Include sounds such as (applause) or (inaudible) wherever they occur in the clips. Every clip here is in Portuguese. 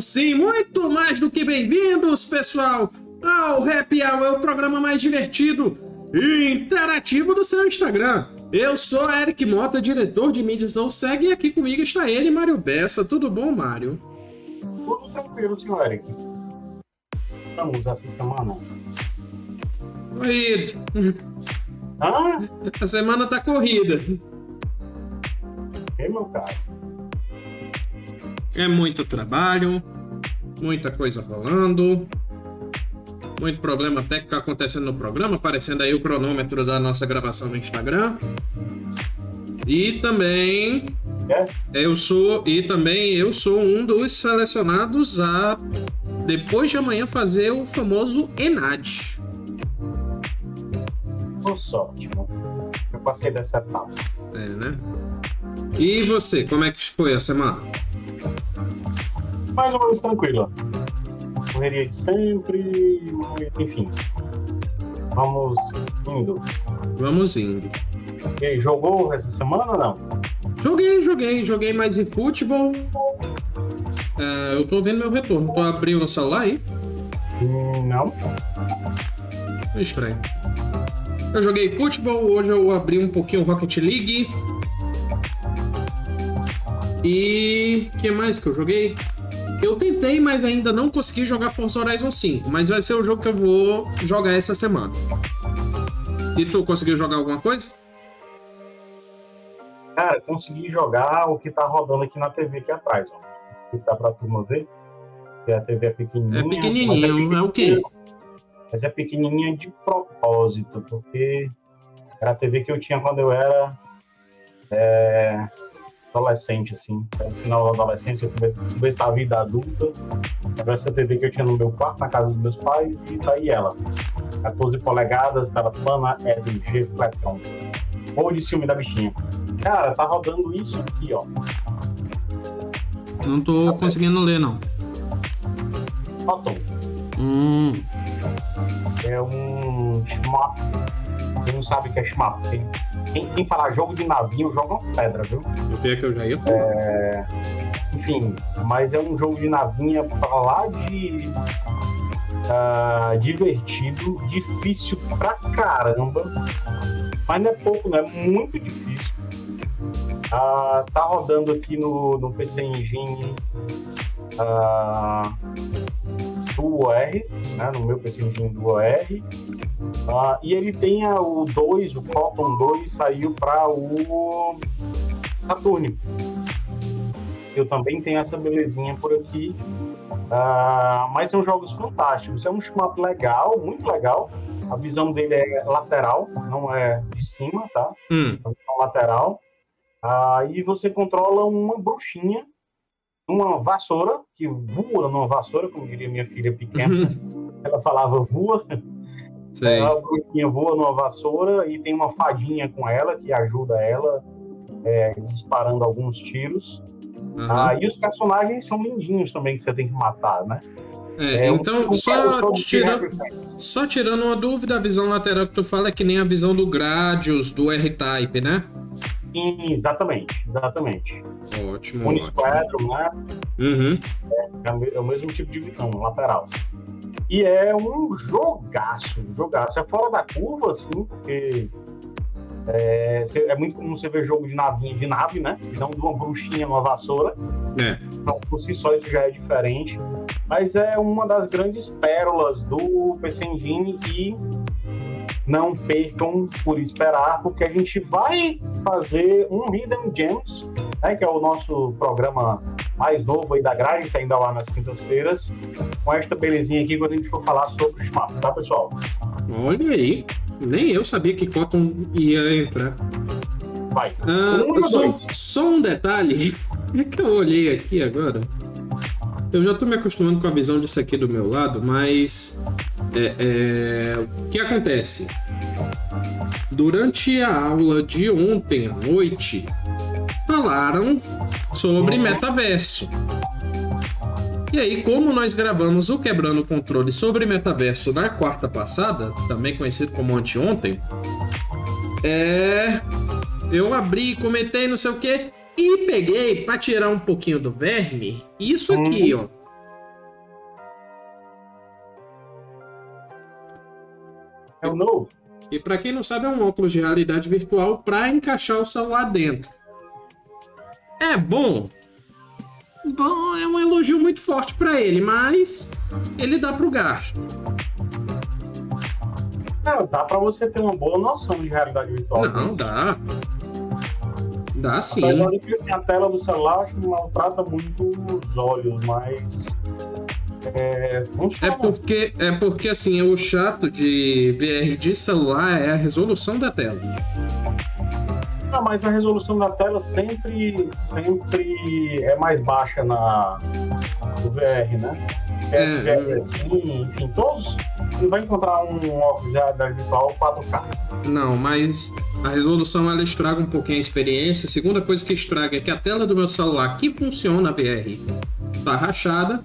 Sejam sim muito mais do que bem-vindos, pessoal, ao Happy Hour, o programa mais divertido e interativo do seu Instagram. Eu sou Eric Mota, diretor de mídias do Segue, e aqui comigo está ele, Mário Bessa. Tudo bom, Mário? Tudo tranquilo, senhor Eric. Estamos essa semana. Corrido. Ah, A semana tá corrida. ok, meu caro. É muito trabalho, muita coisa rolando, muito problema técnico acontecendo no programa, aparecendo aí o cronômetro da nossa gravação no Instagram. E também É? eu sou e também eu sou um dos selecionados a depois de amanhã fazer o famoso ENAD. Tô sorte, mano. Eu passei dessa etapa. É, né? E você, como é que foi a semana? Mais ou menos tranquila. Correria de sempre, enfim. Vamos indo. Vamos indo. E aí, jogou essa semana ou não? Joguei, joguei, joguei mais em futebol. É, eu tô vendo meu retorno. Tô abrindo o celular aí. Hum, Não. Estranho. Eu joguei futebol, hoje eu abri um pouquinho Rocket League. E. que mais que eu joguei? Eu tentei, mas ainda não consegui jogar Forza Horizon 5, mas vai ser o jogo que eu vou jogar essa semana. E tu conseguiu jogar alguma coisa? Cara, consegui jogar o que tá rodando aqui na TV aqui atrás, ó. Não sei se dá pra turma ver. Que a TV é pequenininha. É pequenininho, mas é o quê? Mas é pequenininha de propósito, porque era a TV que eu tinha quando eu era é, adolescente, assim. No final da adolescência, eu come- comecei a vida adulta. Era essa TV que eu tinha no meu quarto, na casa dos meus pais, e tá aí ela. 14 polegadas, tela plana, LG Flatcom. Ou de ciúme da bichinha. Cara, tá rodando isso aqui, ó. Não tô conseguindo ler, não. Photon. Hum, É um shmup. Quem não sabe o que é shmup? Quem, quem, quem falar jogo de navinho joga uma pedra, viu? eu vi que eu já ia falar. Enfim, mas é um jogo de navinha pra lá de ah, divertido, difícil pra caramba. Mas não é pouco, não é muito difícil. Ah, tá rodando aqui no, no PC Engine ah, Duo R, né, no meu PC Engine Duo R. Ah, e ele tem a- o 2, o Cotton 2 saiu para o Saturn. Eu também tenho essa belezinha por aqui. Ah, mas são jogos fantásticos. É um shmup legal, muito legal. A visão dele é lateral, não é de cima, tá? Hum, É lateral. Ah, e você controla uma bruxinha, uma vassoura, que voa numa vassoura, como diria minha filha pequena. (laughs) Ela falava voa. sei. A bruxinha voa numa vassoura e tem uma fadinha com ela que ajuda ela é, disparando alguns tiros. Aham. Ah, e os personagens são lindinhos também que você tem que matar, né? É, um- então, um- só, um- tira, só tirando uma dúvida, a visão lateral que tu fala é que nem a visão do Gradius, do R-Type, né? Exatamente, exatamente. Ótimo. Squadron, né? Uhum. É o me- é o mesmo tipo de visão, lateral. E é um jogaço, um jogaço. É fora da curva, assim, porque é, é muito comum você ver jogo de navinha de nave, né? E não de uma bruxinha numa vassoura. É. Então, por si só, isso já é diferente. Mas é uma das grandes pérolas do PC Engine e não percam por esperar, porque a gente vai fazer um Hidden Gems, né, que é o nosso programa mais novo aí da grade, que ainda lá nas quintas-feiras, com esta belezinha aqui quando a gente for falar sobre o SMAP, tá, pessoal? Olha aí. Nem eu sabia que Cotton ia entrar. Vai. Ah, Um só, só um detalhe. (laughs) É que eu olhei aqui agora. Eu já tô me acostumando com a visão disso aqui do meu lado, mas. É, é, o que acontece? Durante a aula de ontem à noite, falaram sobre metaverso. E aí, como nós gravamos o Quebrando o Controle sobre metaverso na quarta passada, também conhecido como anteontem, é. Eu abri, comentei, não sei o quê, E peguei para tirar um pouquinho do verme, isso aqui, ó. É o novo. E para quem não sabe, é um óculos de realidade virtual para encaixar o celular dentro. É bom. Bom, é um elogio muito forte para ele, mas ele dá pro gasto. Cara, dá pra você ter uma boa noção de realidade virtual. Não, dá. Dá sim. Apesar de que assim, a tela do celular acho que maltrata muito os olhos, mas. É, É porque, é porque assim, o chato de VR de celular é a resolução da tela. Não, mas a resolução da tela sempre, sempre é mais baixa na do VR, né? É, PSVR assim, enfim, todos. Você vai encontrar um óculos realidade virtual 4K. Não, mas a resolução ela estraga um pouquinho a experiência. A segunda coisa que estraga é que a tela do meu celular que funciona VR tá rachada.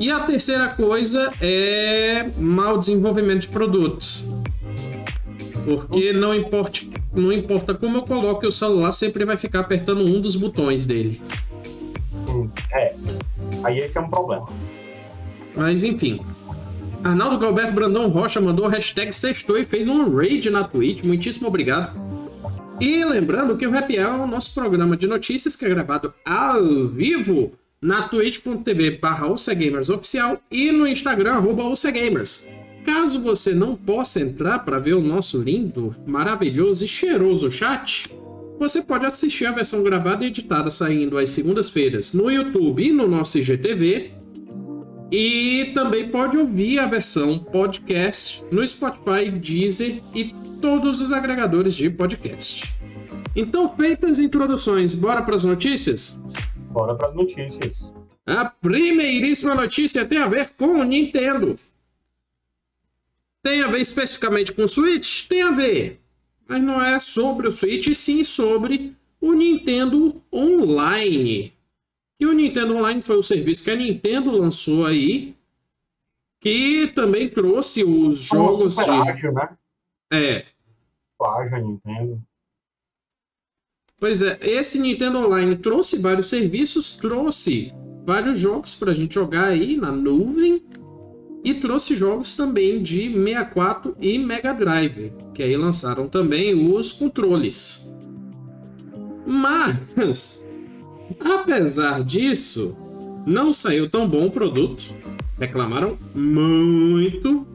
E a terceira coisa é mau desenvolvimento de produtos. Porque não importa, não importa como eu coloque o celular, sempre vai ficar apertando um dos botões dele. Hum, é. Aí esse é um problema. Mas enfim. Arnaldo Galberto Brandão Rocha mandou hashtag sextou e fez um raid na Twitch. Muitíssimo obrigado. E lembrando que o Happy Hour é o nosso programa de notícias que é gravado ao vivo na twitch.tv barra oficial e no Instagram arroba Gamers. Caso você não possa entrar para ver o nosso lindo, maravilhoso e cheiroso chat, você pode assistir a versão gravada e editada saindo às segundas-feiras no YouTube e no nosso IGTV e também pode ouvir a versão podcast no Spotify, Deezer e todos os agregadores de podcast. Então, feitas as introduções, bora para as notícias? Bora para as notícias. A primeiríssima notícia tem a ver com o Nintendo. Tem a ver especificamente com o Switch? Tem a ver. Mas não é sobre o Switch, sim sobre o Nintendo Online. E o Nintendo Online foi o serviço que a Nintendo lançou aí, que também trouxe os jogos Super de. ágil, né? É, Ágil, Nintendo. Pois é, esse Nintendo Online trouxe vários serviços, trouxe vários jogos pra gente jogar aí na nuvem e trouxe jogos também de 64 e Mega Drive, que aí lançaram também os controles. Mas, apesar disso, não saiu tão bom o produto. Reclamaram muito.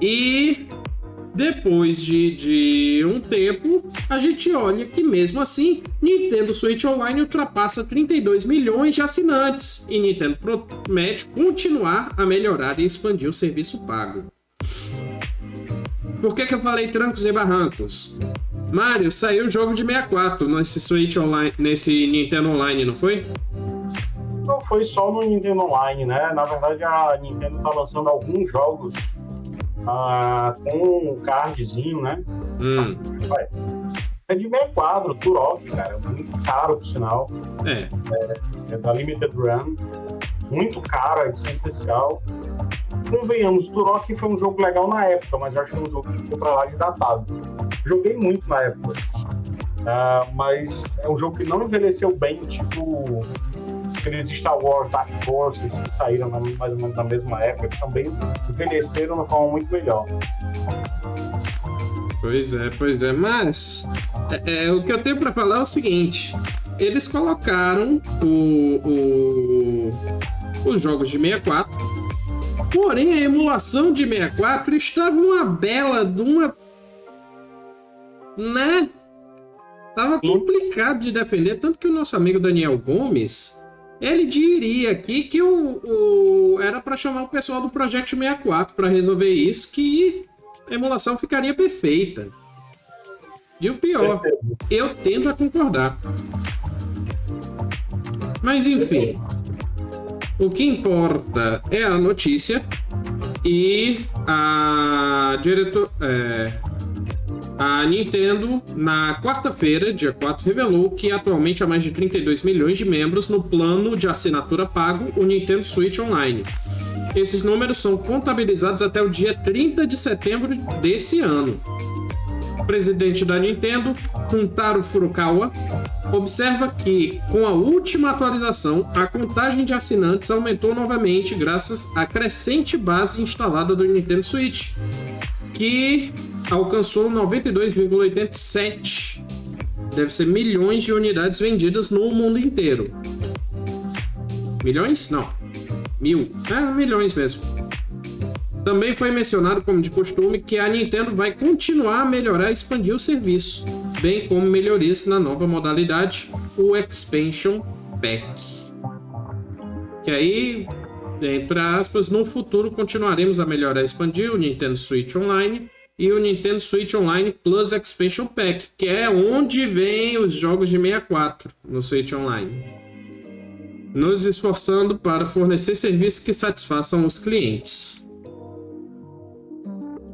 E depois de, de um tempo, a gente olha que mesmo assim, Nintendo Switch Online ultrapassa 32 milhões de assinantes e Nintendo promete continuar a melhorar e expandir o serviço pago. Por que, que eu falei trancos e barrancos? Mario, saiu o jogo de 64 nesse Switch Online, nesse Nintendo Online, não foi? Não foi só no Nintendo Online, né? Na verdade, a Nintendo tá lançando alguns jogos ah, com um cardzinho, né? Hum. É de 64, Turok, cara. Muito caro, por sinal. é. É da Limited Run. Muito caro, a edição especial. Convenhamos, Turok foi um jogo legal na época, mas eu acho que é um jogo que ficou pra lá de datado. Joguei muito na época. Ah, mas é um jogo que não envelheceu bem, tipo aqueles Star Wars Dark Forces que saíram na- mais ou menos na mesma época, que também envelheceram de uma forma muito melhor. Pois é, pois é, mas é, é, o que eu tenho pra falar é o seguinte: eles colocaram o, o- os jogos de 64, porém a emulação de 64 estava uma bela de uma. né? Tava complicado de defender, tanto que o nosso amigo Daniel Gomes. Ele diria aqui que o, o- era para chamar o pessoal do Project 64 para resolver isso, que a emulação ficaria perfeita. E o pior, eu tendo a concordar. Mas enfim, o que importa é a notícia e a diretor, é, a Nintendo na quarta-feira, dia 4, revelou que atualmente há mais de 32 milhões de membros no plano de assinatura pago o Nintendo Switch Online. Esses números são contabilizados até o dia 30 de setembro desse ano. presidente da Nintendo, Kuntaro Furukawa, observa que, com a última atualização, a contagem de assinantes aumentou novamente graças à crescente base instalada do Nintendo Switch, que alcançou 92,87. Deve ser milhões de unidades vendidas no mundo inteiro. Milhões? Não. Mil. É, milhões mesmo. Também foi mencionado, como de costume, que a Nintendo vai continuar a melhorar e expandir o serviço, bem como melhorias na nova modalidade, o Expansion Pack. Que aí, entre aspas, no futuro continuaremos a melhorar e expandir o Nintendo Switch Online e o Nintendo Switch Online Plus Expansion Pack, que é onde vem os jogos de 64 no Switch Online. Nos esforçando para fornecer serviços que satisfaçam os clientes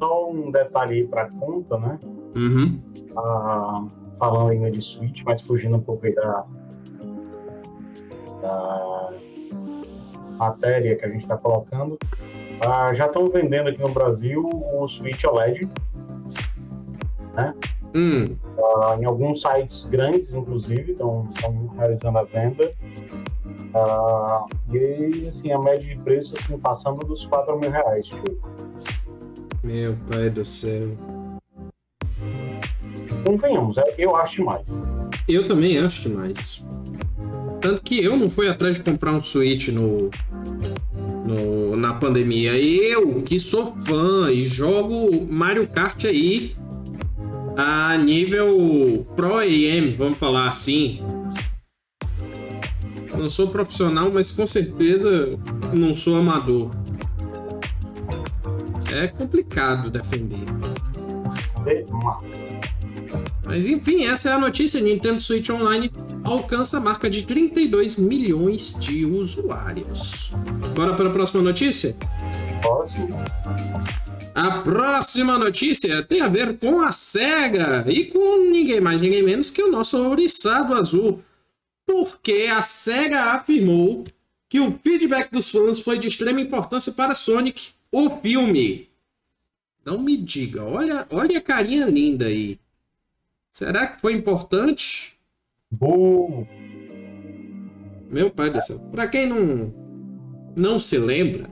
só um detalhe aí para conta, né? Uhum. Ah, falando ainda de Switch, mas fugindo um pouco aí da, da matéria que a gente está colocando. Ah, já estão vendendo aqui no Brasil o Switch OLED, né? Hum. Ah, em alguns sites grandes, inclusive, estão realizando a venda. Ah, e assim, a média de preço assim, passando dos 4 mil reais. Tipo. Meu pai do céu. Convenhamos, é, eu acho demais. Eu também acho demais. Tanto que eu não fui atrás de comprar um Switch no, no, na pandemia. Eu, que sou fã e jogo Mario Kart aí a nível Pro AM, vamos falar assim. Não sou profissional, mas com certeza não sou amador é complicado defender. É massa. Mas enfim, essa é a notícia. Nintendo Switch Online alcança a marca de 32 milhões de usuários. Bora para a próxima notícia? Próximo. A próxima notícia tem a ver com a SEGA e com ninguém mais, ninguém menos que o nosso ouriçado azul. Porque a SEGA afirmou que o feedback dos fãs foi de extrema importância para Sonic o filme. Não me diga, olha, olha a carinha linda aí. Será que foi importante? Bom. Meu pai do céu. Para quem não não se lembra,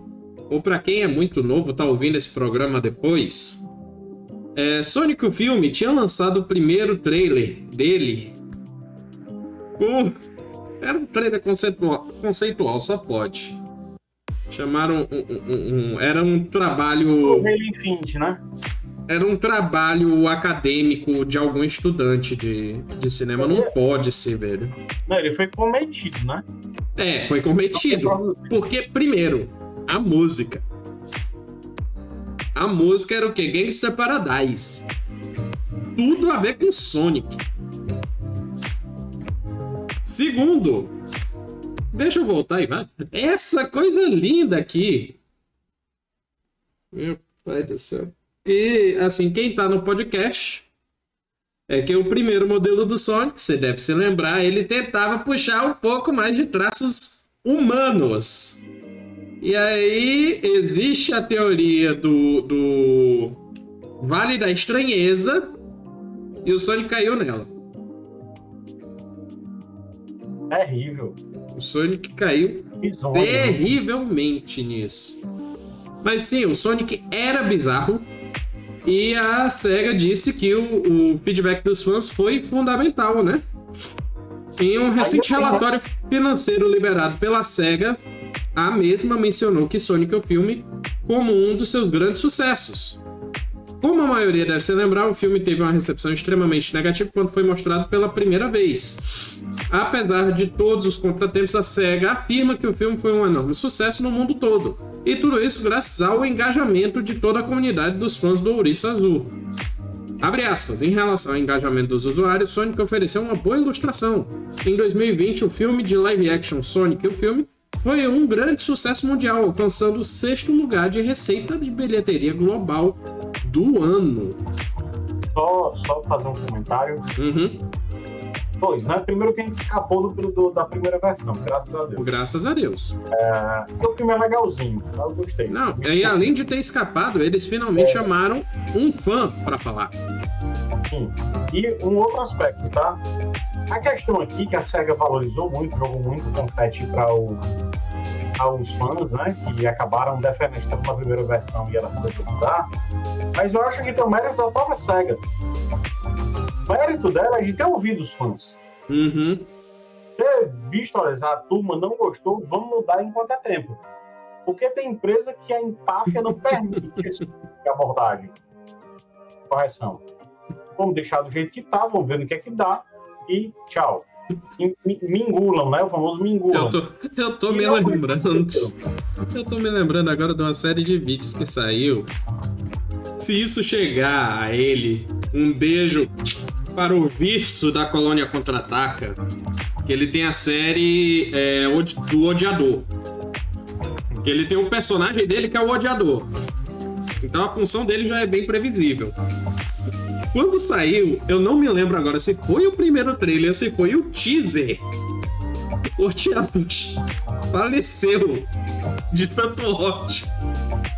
ou para quem é muito novo tá ouvindo esse programa depois, é, Sonic o filme tinha lançado o primeiro trailer dele com era um trailer conceitual, conceitual só pode Chamaram. Um, um, um, era um trabalho. Infinity, né? Era um trabalho acadêmico de algum estudante de, de cinema. Não pode ser, velho. Não, ele foi cometido, né? É, foi cometido. Porque, primeiro, a música. A música era o quê? Gangster Paradise. Tudo a ver com Sonic. Segundo, Deixa eu voltar aí, vai. Essa coisa linda aqui. Meu pai do céu. E, assim, quem tá no podcast é que o primeiro modelo do Sonic, você deve se lembrar, ele tentava puxar um pouco mais de traços humanos. E aí existe a teoria do, do Vale da Estranheza e o Sonic caiu nela. Terrível. O Sonic caiu Bizonho, terrivelmente nisso. Mas sim, o Sonic era bizarro. E a SEGA disse que o, o feedback dos fãs foi fundamental, né? Em um recente relatório financeiro liberado pela SEGA, a mesma mencionou que Sonic é o filme como um dos seus grandes sucessos. Como a maioria deve se lembrar, o filme teve uma recepção extremamente negativa quando foi mostrado pela primeira vez. Apesar de todos os contratempos, a SEGA afirma que o filme foi um enorme sucesso no mundo todo. E tudo isso graças ao engajamento de toda a comunidade dos fãs do Ouriço Azul. Abre aspas, em relação ao engajamento dos usuários, Sonic ofereceu uma boa ilustração. Em 2020, o filme de live action Sonic o filme foi um grande sucesso mundial, alcançando o sexto lugar de receita de bilheteria global do ano. Só, só fazer um comentário. Uhum. Pois, né? Primeiro que a gente escapou do, do, da primeira versão, graças a Deus. Graças a Deus. É, o filme é legalzinho, eu gostei. Não, e além de ter escapado, eles finalmente é. chamaram um fã para falar. enfim. E um outro aspecto, tá? A questão aqui que a SEGA valorizou muito, jogou muito confete para o aos fãs, né, que acabaram defendendo na primeira versão e ela foi mudar, mas eu acho que tem o mérito da própria SEGA. O mérito dela é de ter ouvido os fãs. Uhum. Ter visto, olha, a turma não gostou, vamos mudar enquanto é tempo. Porque tem empresa que a empáfia não permite esse tipo abordagem. Correção. Vamos deixar do jeito que tá, vamos ver no que é que dá e tchau. Mingulam, né? O famoso mingulam. Eu tô, eu tô me lembrando. Eu tô me lembrando agora de uma série de vídeos que saiu. Se isso chegar a ele, um beijo para o Virso da Colônia Contra-Ataca, que ele tem a série é, do Odiador. Que ele tem um personagem dele que é o Odiador. Então a função dele já é bem previsível. Quando saiu, eu não me lembro agora se foi o primeiro trailer ou se foi o teaser. O teatro (laughs) faleceu de tanto ódio.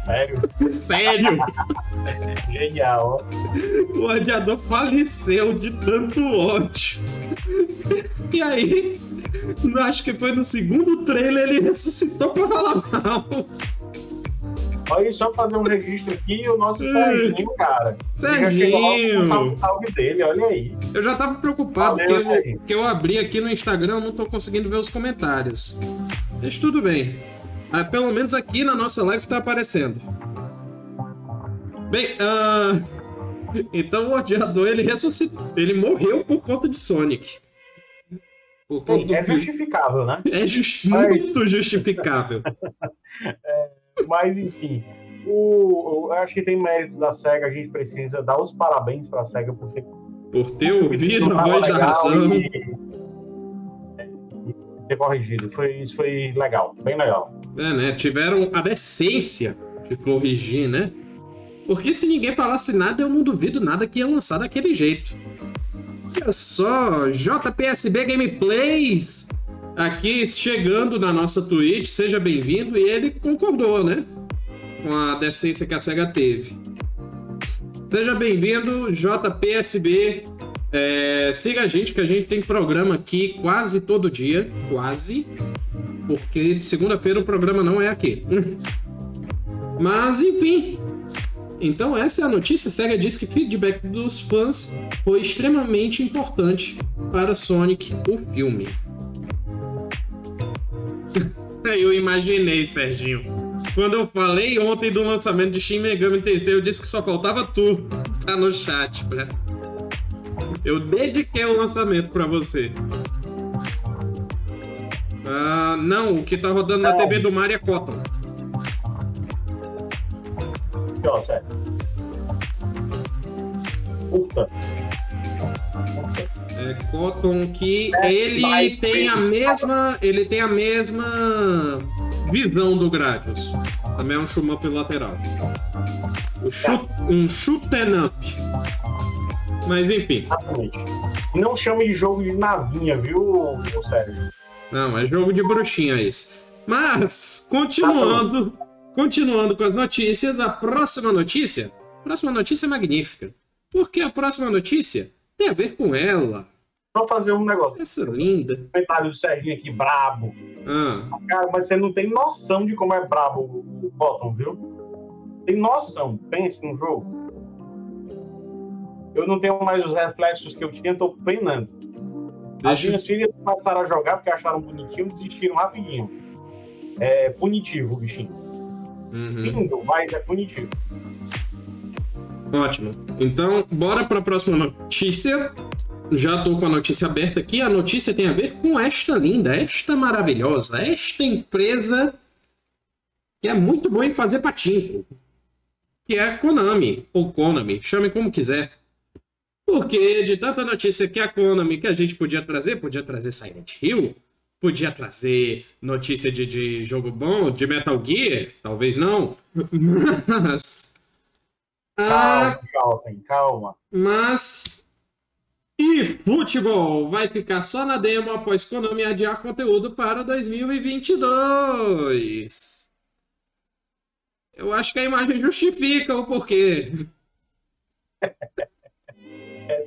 Sério? Sério? (laughs) Genial. O odiador faleceu de tanto ódio. E aí, acho que foi no segundo trailer ele ressuscitou pra falar mal. Olha só fazer um registro aqui, o nosso Serginho, cara. Serginho! Salve, salve dele, olha aí. Eu já tava preocupado, Valeu, porque eu, que eu abri aqui no Instagram, não tô conseguindo ver os comentários. Mas tudo bem. Ah, pelo menos aqui na nossa live tá aparecendo. Bem, uh... (laughs) então o odiador ele ressuscitou. Ele morreu por conta de Sonic. Por conta é, do... justificável, né? É just... (laughs) Mas... muito justificável. (laughs) é mas, enfim, o, eu acho que tem mérito da SEGA, a gente precisa dar os parabéns para a SEGA por ter, por ter ouvido a voz da razão. E, ter corrigido. Foi, isso foi legal, bem legal. É, né? Tiveram a decência de corrigir, né? Porque se ninguém falasse nada, eu não duvido nada que ia lançar daquele jeito. Olha só, JPSB Gameplays aqui chegando na nossa Twitch, seja bem-vindo. E ele concordou, né? Com a decência que a SEGA teve. Seja bem-vindo, JPSB. É, siga a gente, que a gente tem programa aqui quase todo dia. Quase. Porque de segunda-feira o programa não é aqui. (laughs) Mas, enfim. Então, essa é a notícia. SEGA diz que feedback dos fãs foi extremamente importante para Sonic, o filme. (laughs) Eu imaginei, Serginho. Quando eu falei ontem do lançamento de Shin Megami Tensei, eu disse que só faltava tu. Tá no chat, né? Eu dediquei o lançamento para você. Ah, não, o que tá rodando na TV do Mario é Cotton. Ó, sério. Puta. É, Cotton que é, ele tem a mesma. Ele tem a mesma visão do Gradius. Também é um shoot lateral. Um shoot and up. Mas enfim. Exatamente. Não chame de jogo de navinha, viu, Sérgio? Não, é jogo de bruxinha esse. Mas, continuando, continuando com as notícias, a próxima notícia. A próxima notícia é magnífica. Porque a próxima notícia tem a ver com ela. Só fazer um negócio. Essa linda. Comentário do Serginho aqui, brabo. Ah. Cara, mas você não tem noção de como é brabo o Bottom, viu? Tem noção. Pense no jogo. Eu não tenho mais os reflexos que eu tinha, tô penando. Deixa... As minhas filhas começaram a jogar porque acharam bonitinho e desistiram rapidinho. É punitivo o bichinho. Uhum. Lindo, mas é punitivo. Ótimo. Então, bora para a próxima notícia já estou com a notícia aberta aqui. A notícia tem a ver com esta linda, esta maravilhosa, esta empresa que é muito boa em fazer patinco. Que é a Konami, ou Konami, chame como quiser. Porque de tanta notícia que a Konami que a gente podia trazer, podia trazer Silent Hill, podia trazer notícia de, de jogo bom, de Metal Gear, talvez não. Mas. Calma, ah, calma. Mas e futebol vai ficar só na demo após Konami adiar conteúdo para 2022. Eu acho que a imagem justifica o porquê. (laughs)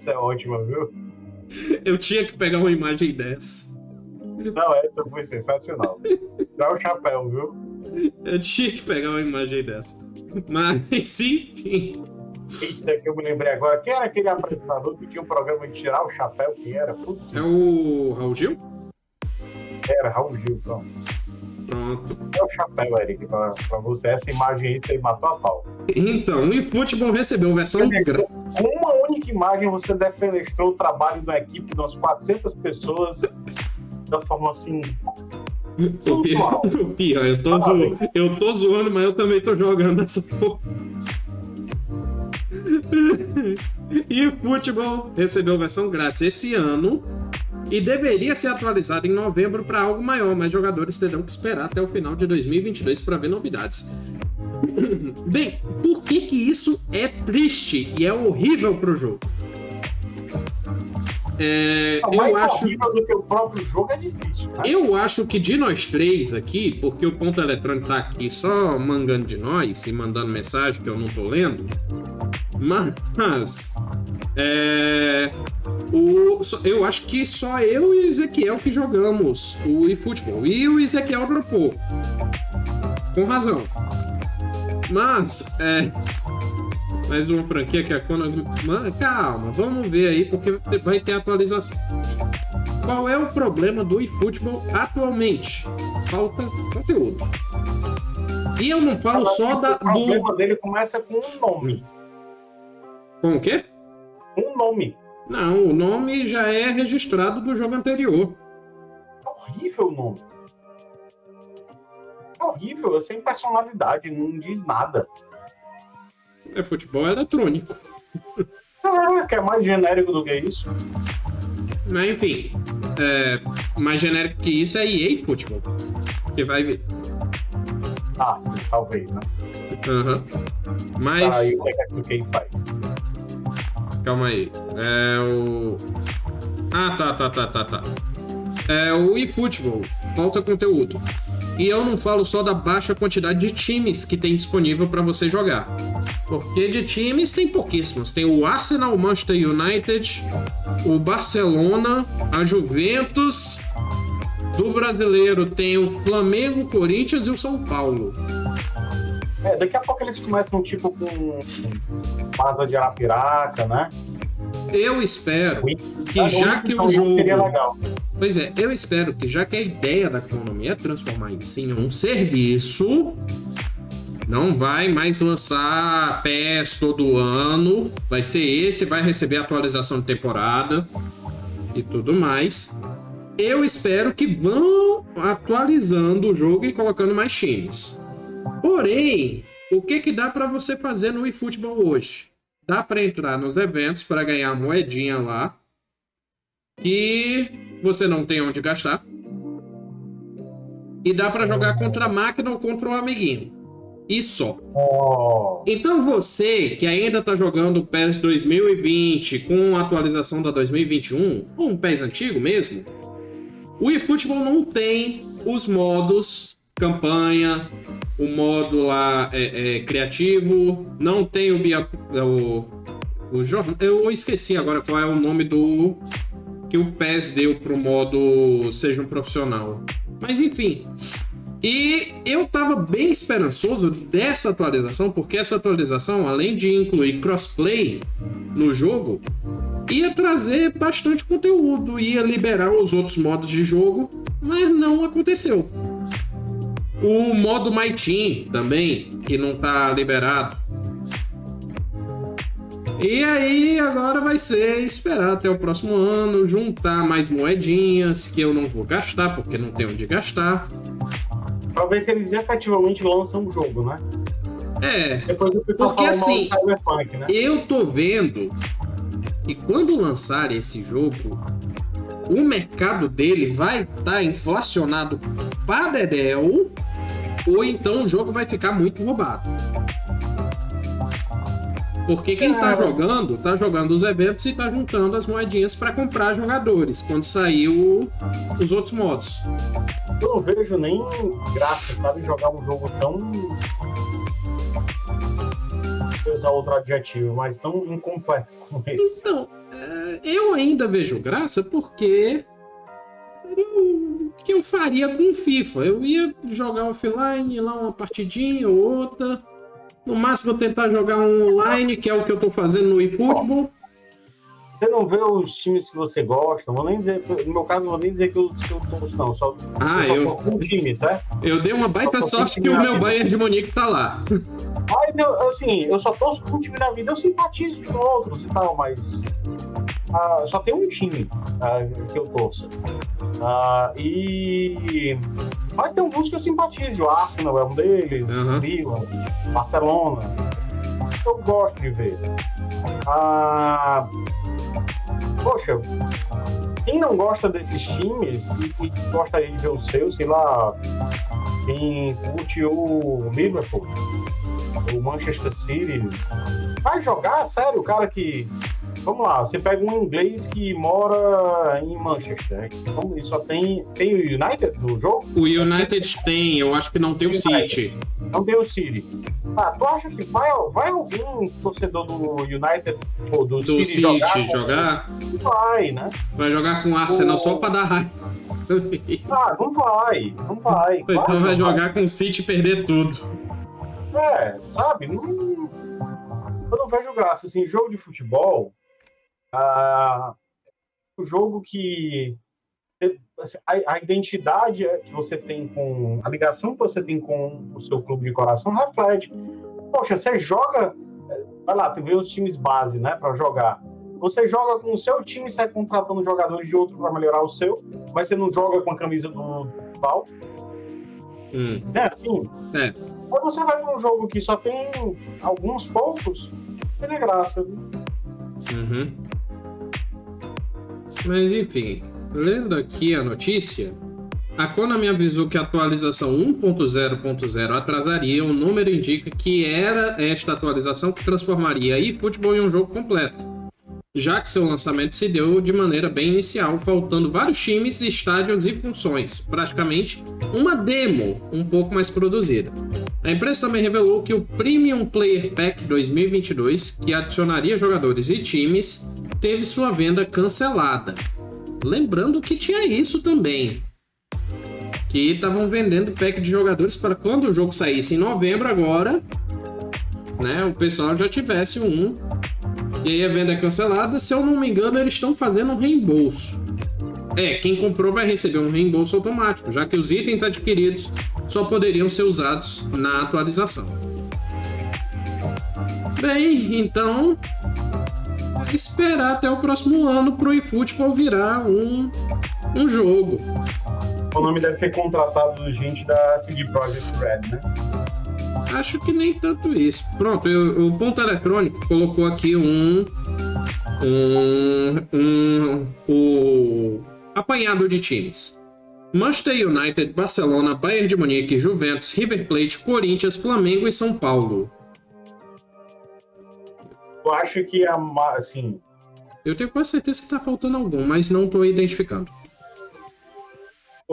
É essa é ótima, viu? (laughs) Eu tinha que pegar uma imagem dessa. Não, essa foi sensacional. Dá o chapéu, viu? Eu tinha que pegar uma imagem dessa. Mas, (laughs) enfim. Eita, que eu me lembrei agora. Quem era aquele apresentador que tinha um programa de tirar o chapéu? Quem era? Putz, É o Raul Gil? era Raul Gil, pronto. Pronto. É o chapéu, Eric, pra, pra você. Essa imagem aí você matou a pau. Então, o eFootball recebeu versão. Com uma única imagem você defenestrou o trabalho da equipe de umas 400 pessoas da forma assim. O pior, o pior, eu tô, zo... eu tô zoando, mas eu também tô jogando essa porra. E o futebol recebeu versão grátis esse ano e deveria ser atualizado em novembro para algo maior, mas jogadores terão que esperar até o final de 2022 para ver novidades. (coughs) Bem, por que que isso é triste e é horrível pro jogo? É, O mais eu acho do que o próprio jogo é difícil, né? eu acho que de nós três aqui, porque o ponto eletrônico tá aqui só mangando de nós e mandando mensagem que eu não tô lendo, mas é, o, eu acho que só eu e o Ezequiel que jogamos o eFootball. E o Ezequiel dropou. Com razão. Mas, é. Mais uma franquia que a Konami. Mano, calma, vamos ver aí, porque vai ter atualização. Qual é o problema do eFootball atualmente? Falta conteúdo. E eu não falo só da, O problema do. dele começa com um nome. Com o quê? Um nome. Não, o nome já é registrado do jogo anterior. É horrível o nome. É horrível, é sem personalidade, não diz nada. É futebol eletrônico. Ah, (laughs) que é mais genérico do que isso. Mas enfim, é, mais genérico que isso é EA Futebol. Que vai vir. Ah, sim, talvez, né? Aham. Tá, Mas. aí o que é que o faz? Calma aí. É o. Ah, tá, tá, tá, tá, tá. É o eFootball. Falta conteúdo. E eu não falo só da baixa quantidade de times que tem disponível para você jogar. Porque de times tem pouquíssimos. Tem o Arsenal, o Manchester United, o Barcelona, a Juventus. Do brasileiro tem o Flamengo, o Corinthians e o São Paulo. É, daqui a pouco eles começam tipo com Asa de Arapiraca, né? Eu espero que já que o jogo. Seria legal. Pois é, eu espero que já que a ideia da economia é transformar isso em um serviço, não vai mais lançar PES todo ano, vai ser esse, vai receber atualização de temporada e tudo mais. Eu espero que vão atualizando o jogo e colocando mais times. Porém, o que que dá para você fazer no eFootball hoje? Dá para entrar nos eventos para ganhar moedinha lá que você não tem onde gastar. E dá pra jogar contra a máquina ou contra um amiguinho. E só. Oh, Então você que ainda tá jogando o PES 2020 com a atualização da 2021, ou um PES antigo mesmo, o eFootball não tem os modos campanha, o modo lá é, é, criativo, não tem o, bia, o, o jornal. Eu esqueci agora qual é o nome do que o PES deu pro modo seja um profissional. Mas enfim. E eu tava bem esperançoso dessa atualização, porque essa atualização, além de incluir crossplay no jogo, ia trazer bastante conteúdo, ia liberar os outros modos de jogo, mas não aconteceu. O modo My Team também, que não tá liberado. E aí, agora vai ser esperar até o próximo ano, juntar mais moedinhas que eu não vou gastar, porque não tenho onde gastar. se eles efetivamente lançam o jogo, né? É, Depois eu Porque assim- Cyberpunk, né? eu tô vendo que quando lançar esse jogo, o mercado dele vai estar tá inflacionado pra dedéu, ou então o jogo vai ficar muito roubado. Porque quem tá Cara. jogando, tá jogando os eventos e tá juntando as moedinhas pra comprar jogadores quando sair o- os outros modos. Eu não vejo nem graça, sabe? Jogar um jogo tão. Vou usar outro adjetivo, mas tão incompleto como esse. Então, é, eu ainda vejo graça porque que eu faria com FIFA. Eu ia jogar offline, lá uma partidinha ou outra. No máximo tentar jogar um online, que é o que eu tô fazendo no eFootball. Você não vê os times que você gosta, vou nem dizer, no meu caso, não vou nem dizer que eu, eu torço, não. Só, ah, eu. Só um time, certo? Eu dei uma baita sorte que o meu Bayern de Munique tá lá. Mas, eu, assim, eu só torço com um time na vida, eu simpatizo com outros e tal, mas. Ah, só tem um time ah, que eu torço. Ah, e. Mas tem alguns que eu simpatizo. O Arsenal é um deles, uhum. Milan, Barcelona. Eu gosto de ver. Ah, poxa, quem não gosta desses times e, e gostaria de ver o seu, sei lá, quem curte o Liverpool, o Manchester City, vai jogar, sério, o cara que. Vamos lá, você pega um inglês que mora em Manchester. Então, só tem. Tem o United no jogo? O United tem, eu acho que não tem o, o City. Não tem o City. Ah, tu acha que vai, vai algum torcedor do United ou do, do City, City jogar? Vai, né? Vai jogar com o Arsenal o... só pra dar raiva. Ah, não vai, não vai. Então vai, vai jogar vai. com o City e perder tudo. É, sabe? Não, eu não vejo graça. Assim, jogo de futebol, ah, o jogo que a, a, identidade que você tem com a ligação que você tem com o seu clube de coração reflete. Poxa, você joga, vai lá, tem os times base, né, para jogar. Você joga com o seu time, sai contratando jogadores de outro para melhorar o seu, mas você não joga com a camisa do rival. Hum. É assim. É. Quando você vai para um jogo que só tem alguns poucos, tem graça. Uhum. Mas enfim, lendo aqui a notícia, a Konami avisou que a atualização 1.0.0 atrasaria. O número indica que era esta atualização que transformaria eFootball em um jogo completo já que seu lançamento se deu de maneira bem inicial, faltando vários times, estádios e funções, praticamente uma demo um pouco mais produzida. A empresa também revelou que o Premium Player Pack 2022, que adicionaria jogadores e times, teve sua venda cancelada. Lembrando que tinha isso também. Que estavam vendendo pack de jogadores para quando o jogo saísse em novembro agora, né, o pessoal já tivesse um e aí a venda é cancelada. Se eu não me engano, eles estão fazendo um reembolso. É, quem comprou vai receber um reembolso automático, já que os itens adquiridos só poderiam ser usados na atualização. Bem, então esperar até o próximo ano pro eFootball virar um, um jogo. O nome deve ter contratado gente da CD Projekt Red, né? Acho que nem tanto isso. Pronto, eu, o ponto eletrônico colocou aqui um. Um. Um. O. Apanhado de times. Manchester United, Barcelona, Bayern de Munique, Juventus, River Plate, Corinthians, Flamengo e São Paulo. Eu acho que a assim. Eu tenho quase certeza que tá faltando algum, mas não tô identificando.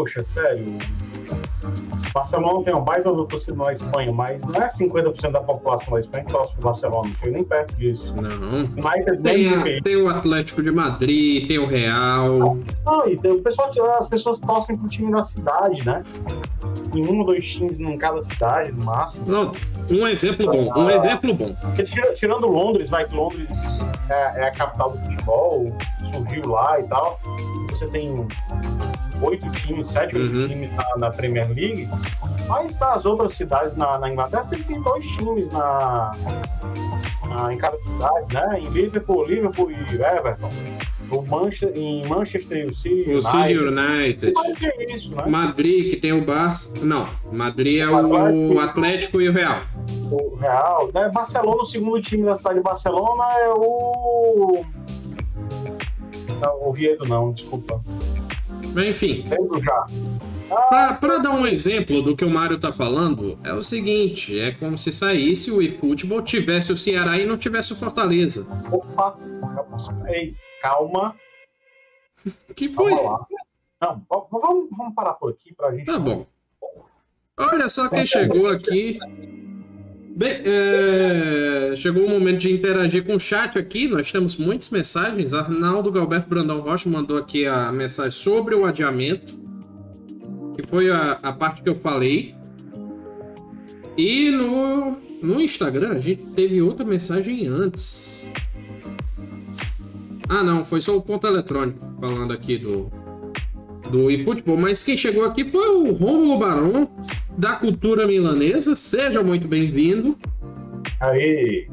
Poxa, sério. Barcelona tem um baita do torcida na Espanha, mas não é 50% da população da Espanha que torce pro Barcelona, não foi nem perto disso. Não. tem, a, tem o Atlético de Madrid, tem o Real. Não, e tem, o pessoal, as pessoas torcem pro time da cidade, né? Em um ou dois times em cada cidade, no máximo. Não, um exemplo bom, um exemplo bom. Tirando Londres, vai que Londres é, é a capital do futebol, surgiu lá e tal. Você tem oito times, sete, oito uhum. times na, na, Premier League, mas nas outras cidades na, na Inglaterra sempre tem dois times na, na, em cada cidade, né? Em Liverpool, Liverpool e Everton. O Manchester, em Manchester o City o City United. É isso, né? Madrid, que tem o Barça. Não, Madrid é o Atlético, o Atlético e o Real. O Real. Né? Barcelona, o segundo time da cidade de Barcelona é o. Não, o Viedo não, desculpa. Enfim. Para dar um exemplo do que o Mário tá falando, é o seguinte: é como se saísse o eFootball, tivesse o Ceará e não tivesse o Fortaleza. Opa! Ei, calma. que foi? Não, vamos, vamos parar por aqui pra gente. Tá bom. Olha só quem chegou aqui. Bem, é, chegou o momento de interagir com o chat aqui. Nós temos muitas mensagens. Arnaldo Galberto Brandão Rocha mandou aqui a mensagem sobre o adiamento, que foi a, a parte que eu falei. E no, no Instagram a gente teve outra mensagem antes. Ah, não, foi só o ponto eletrônico falando aqui do, do eFootball. Mas quem chegou aqui foi o Rômulo Barão, da cultura milanesa. Seja muito bem-vindo. Aí,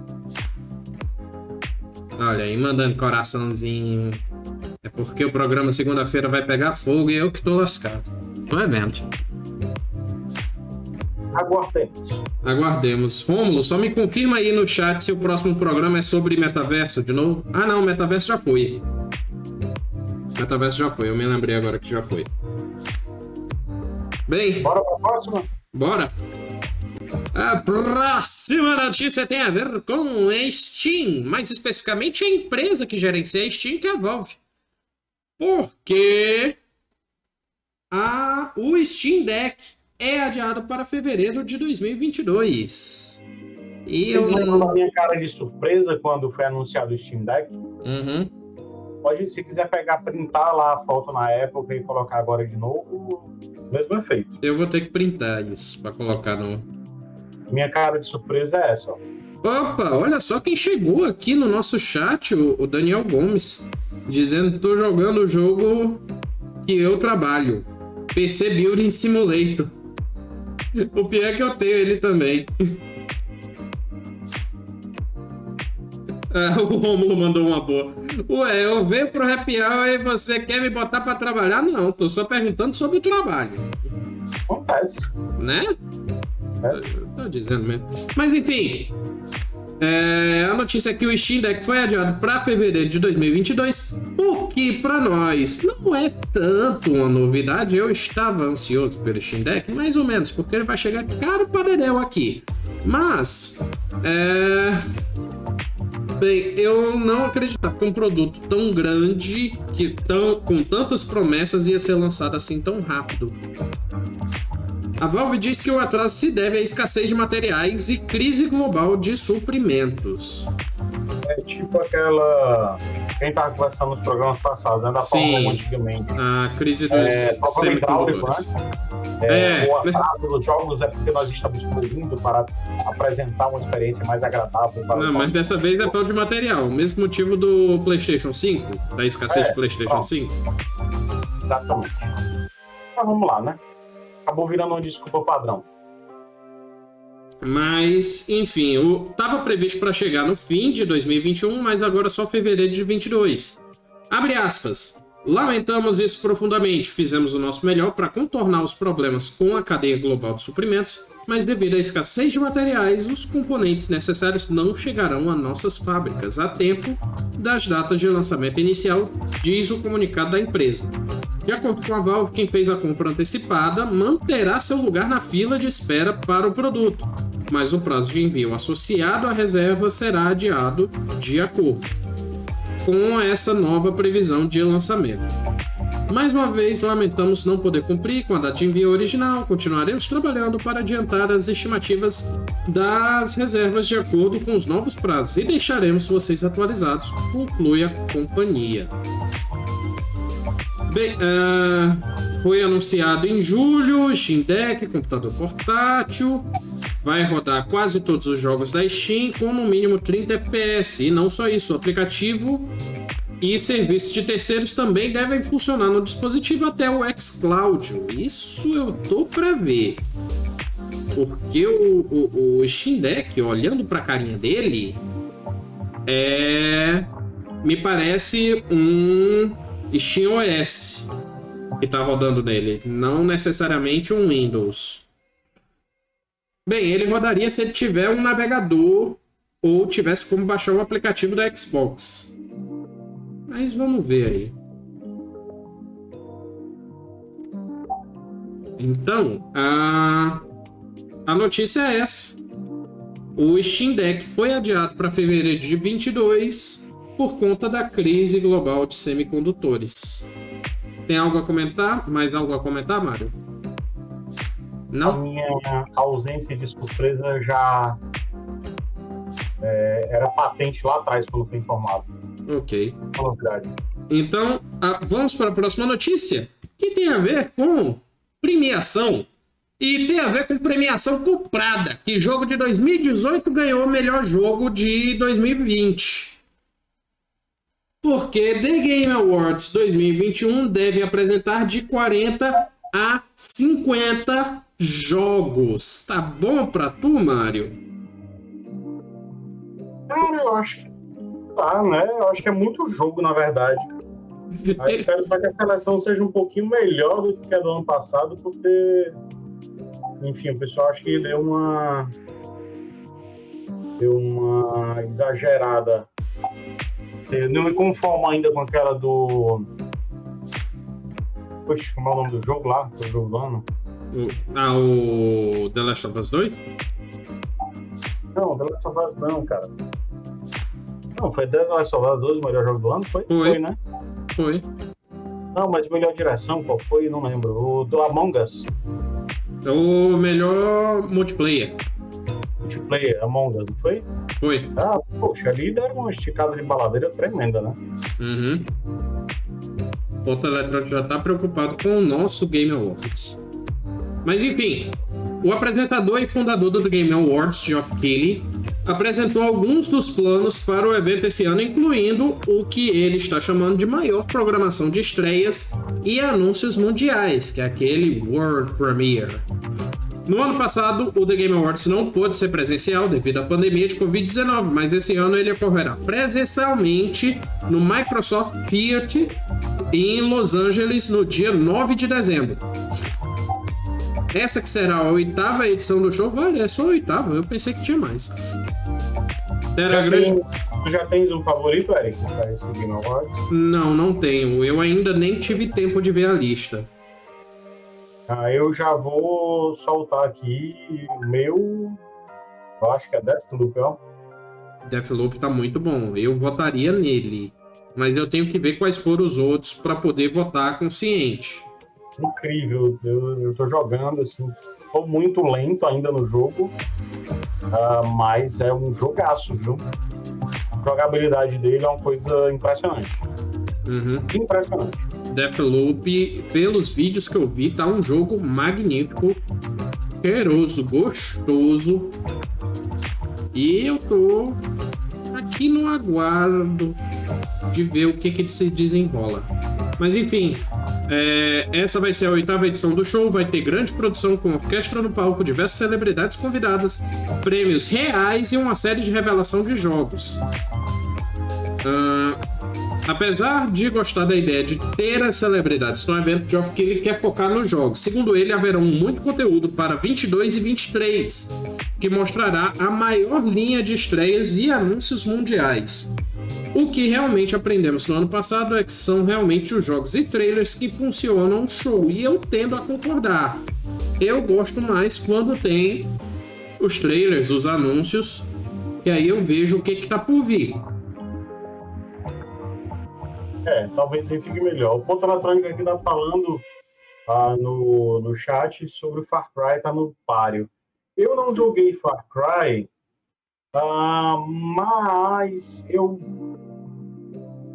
Olha aí, mandando coraçãozinho. É porque o programa segunda-feira vai pegar fogo e eu que tô lascado. No evento. aguardemos. Aguardemos. Rômulo, só me confirma aí no chat se o próximo programa é sobre metaverso de novo. Ah, não, metaverso já foi. Metaverso já foi, eu me lembrei agora que já foi. Bem, Bora pra próxima? Bora! A próxima notícia tem a ver com a Steam, mais especificamente a empresa que gerencia a Steam, que é a Valve. Porque a, o Steam Deck é adiado para fevereiro de 2022. E eu. Vocês lembram da minha cara de surpresa quando foi anunciado o Steam Deck? Uhum. Pode, se quiser pegar, printar lá a foto na época e colocar agora de novo, mesmo efeito. Eu vou ter que printar isso para colocar no, Minha cara de surpresa é essa, ó. Opa, olha só quem chegou aqui no nosso chat, o, o Daniel Gomes, dizendo tô jogando o jogo que eu trabalho. PC Building Simulator. (laughs) O pior é que eu tenho ele também. (laughs) Ah, o Romulo mandou uma boa. Ué, eu venho pro Happy Hour e você quer me botar pra trabalhar? Não, tô só perguntando sobre o trabalho. Acontece. Né? É. Eu tô dizendo mesmo. Mas enfim. é, a notícia é que o Steam Deck foi adiado para fevereiro de 2022, o que para nós não é tanto uma novidade. Eu estava ansioso pelo Steam Deck, mais ou menos, porque ele vai chegar caro para dedéu aqui. Mas, é... Bem, eu não acreditava que um produto tão grande, que tão, com tantas promessas, ia ser lançado assim tão rápido. A Valve diz que o atraso se deve à escassez de materiais e crise global de suprimentos. É tipo aquela. Quem tava conversando nos programas passados, né? Da Sim. Fórmula 1 antigamente. A crise dos É, problema hidráulico, semicondutores. né? É, É. O atraso dos jogos é porque nós estamos poluindo para apresentar uma experiência mais agradável para Não, mas dessa vez é falta de material. O mesmo motivo do PlayStation 5, da escassez É, do PlayStation pronto. 5. Exatamente. Mas vamos lá, né? Acabou virando uma desculpa padrão. Mas, enfim, o tava previsto para chegar no fim de 2021, mas agora só fevereiro de 22. Abre aspas. Lamentamos isso profundamente. Fizemos o nosso melhor para contornar os problemas com a cadeia global de suprimentos, mas devido à escassez de materiais, os componentes necessários não chegarão a nossas fábricas a tempo das datas de lançamento inicial, diz o comunicado da empresa. De acordo com a Valve, quem fez a compra antecipada manterá seu lugar na fila de espera para o produto, mas o prazo de envio associado à reserva será adiado de acordo com essa nova previsão de lançamento. Mais uma vez, lamentamos não poder cumprir com a data de envio original. Continuaremos trabalhando para adiantar as estimativas das reservas de acordo com os novos prazos e deixaremos vocês atualizados, conclui a companhia. Bem, ah, foi anunciado em julho, Steam Deck, computador portátil, vai rodar quase todos os jogos da Steam com no mínimo 30 FPS. E não só isso, o aplicativo e serviços de terceiros também devem funcionar no dispositivo até o xCloud. Isso eu tô pra ver. Porque o, o, o Steam Deck, olhando pra carinha dele, é. Me parece um Steam OS que tá rodando nele, não necessariamente um Windows. Bem, ele rodaria se ele tiver um navegador ou tivesse como baixar o aplicativo da Xbox. Mas vamos ver aí. Então, a, a notícia é essa. O Steam Deck foi adiado para fevereiro de 22 por conta da crise global de semicondutores. Tem algo a comentar? Mais algo a comentar, Mário? A Não? minha ausência de surpresa já É, era patente lá atrás quando foi informado. Ok. Então, a- vamos para a próxima notícia, que tem a ver com premiação. E tem a ver com premiação comprada, que jogo de 2018 ganhou o melhor jogo de 2020. Porque The Game Awards 2021 deve apresentar de 40 a 50 jogos. Tá bom pra tu, Mário? Cara, eu acho que tá, né? Eu acho que é muito jogo, na verdade. Aí espero que a seleção seja um pouquinho melhor do que a do ano passado, porque. Enfim, o pessoal acha que deu uma. Deu uma exagerada. Eu não me conformo ainda com aquela do. Poxa, como é o nome do jogo lá? Do jogo do ano? O- ah, o The Last of Us 2? Não, The Last of Us não, cara. Não, foi The Last of Us 2 o melhor jogo do ano? Foi? Foi. né? Foi. Não, mas melhor direção, qual foi? Não lembro. O do Among Us. O melhor multiplayer. Multiplayer, Among Us, não foi? Foi. Ah, poxa, ali deram uma esticada de baladeira tremenda, né? Uhum. O Teletrônico já tá preocupado com o nosso Game Awards. Mas enfim, o apresentador e fundador do Game Awards, Geoff Keighley, apresentou alguns dos planos para o evento esse ano, incluindo o que ele está chamando de maior programação de estreias e anúncios mundiais, que é aquele World Premiere. No ano passado, o The Game Awards não pôde ser presencial devido à pandemia de Covid-19, mas esse ano ele ocorrerá presencialmente no Microsoft Theatre em Los Angeles no dia 9 de dezembro. Essa que será a oitava edição do show, olha, é só a oitava, eu pensei que tinha mais. Era Já grande. tem- tu já tens um favorito, Eric, pra esse Game Awards? Não, não tenho. Eu ainda nem tive tempo de ver a lista. Ah, eu já vou soltar aqui o meu. Eu acho que é Deathloop, ó. Deathloop tá muito bom. Eu votaria nele. Mas eu tenho que ver quais foram os outros para poder votar consciente. Incrível. Eu, eu tô jogando, assim. Tô muito lento ainda no jogo. ah, mas é um jogaço, viu? A jogabilidade dele é uma coisa impressionante. Uhum. Impressionante. Deathloop, pelos vídeos que eu vi, tá um jogo magnífico, cheiroso, gostoso. E eu tô aqui no aguardo de ver o que que se desenrola. Mas enfim, é, essa vai ser a oitava edição do show. Vai ter grande produção com orquestra no palco, diversas celebridades convidadas, prêmios reais e uma série de revelação de jogos. Ah, Apesar de gostar da ideia de ter as celebridades no evento, Geoff Keighley quer focar nos jogos. Segundo ele, haverá muito conteúdo para 22 e 23, que mostrará a maior linha de estreias e anúncios mundiais. O que realmente aprendemos no ano passado é que são realmente os jogos e trailers que funcionam um show, e eu tendo a concordar. Eu gosto mais quando tem os trailers, os anúncios, que aí eu vejo o que, que tá por vir. É, talvez aí fique melhor. O ponto eletrônico aqui tá falando ah, no, no chat sobre o Far Cry, tá no páreo. Eu não joguei Far Cry, ah, mas eu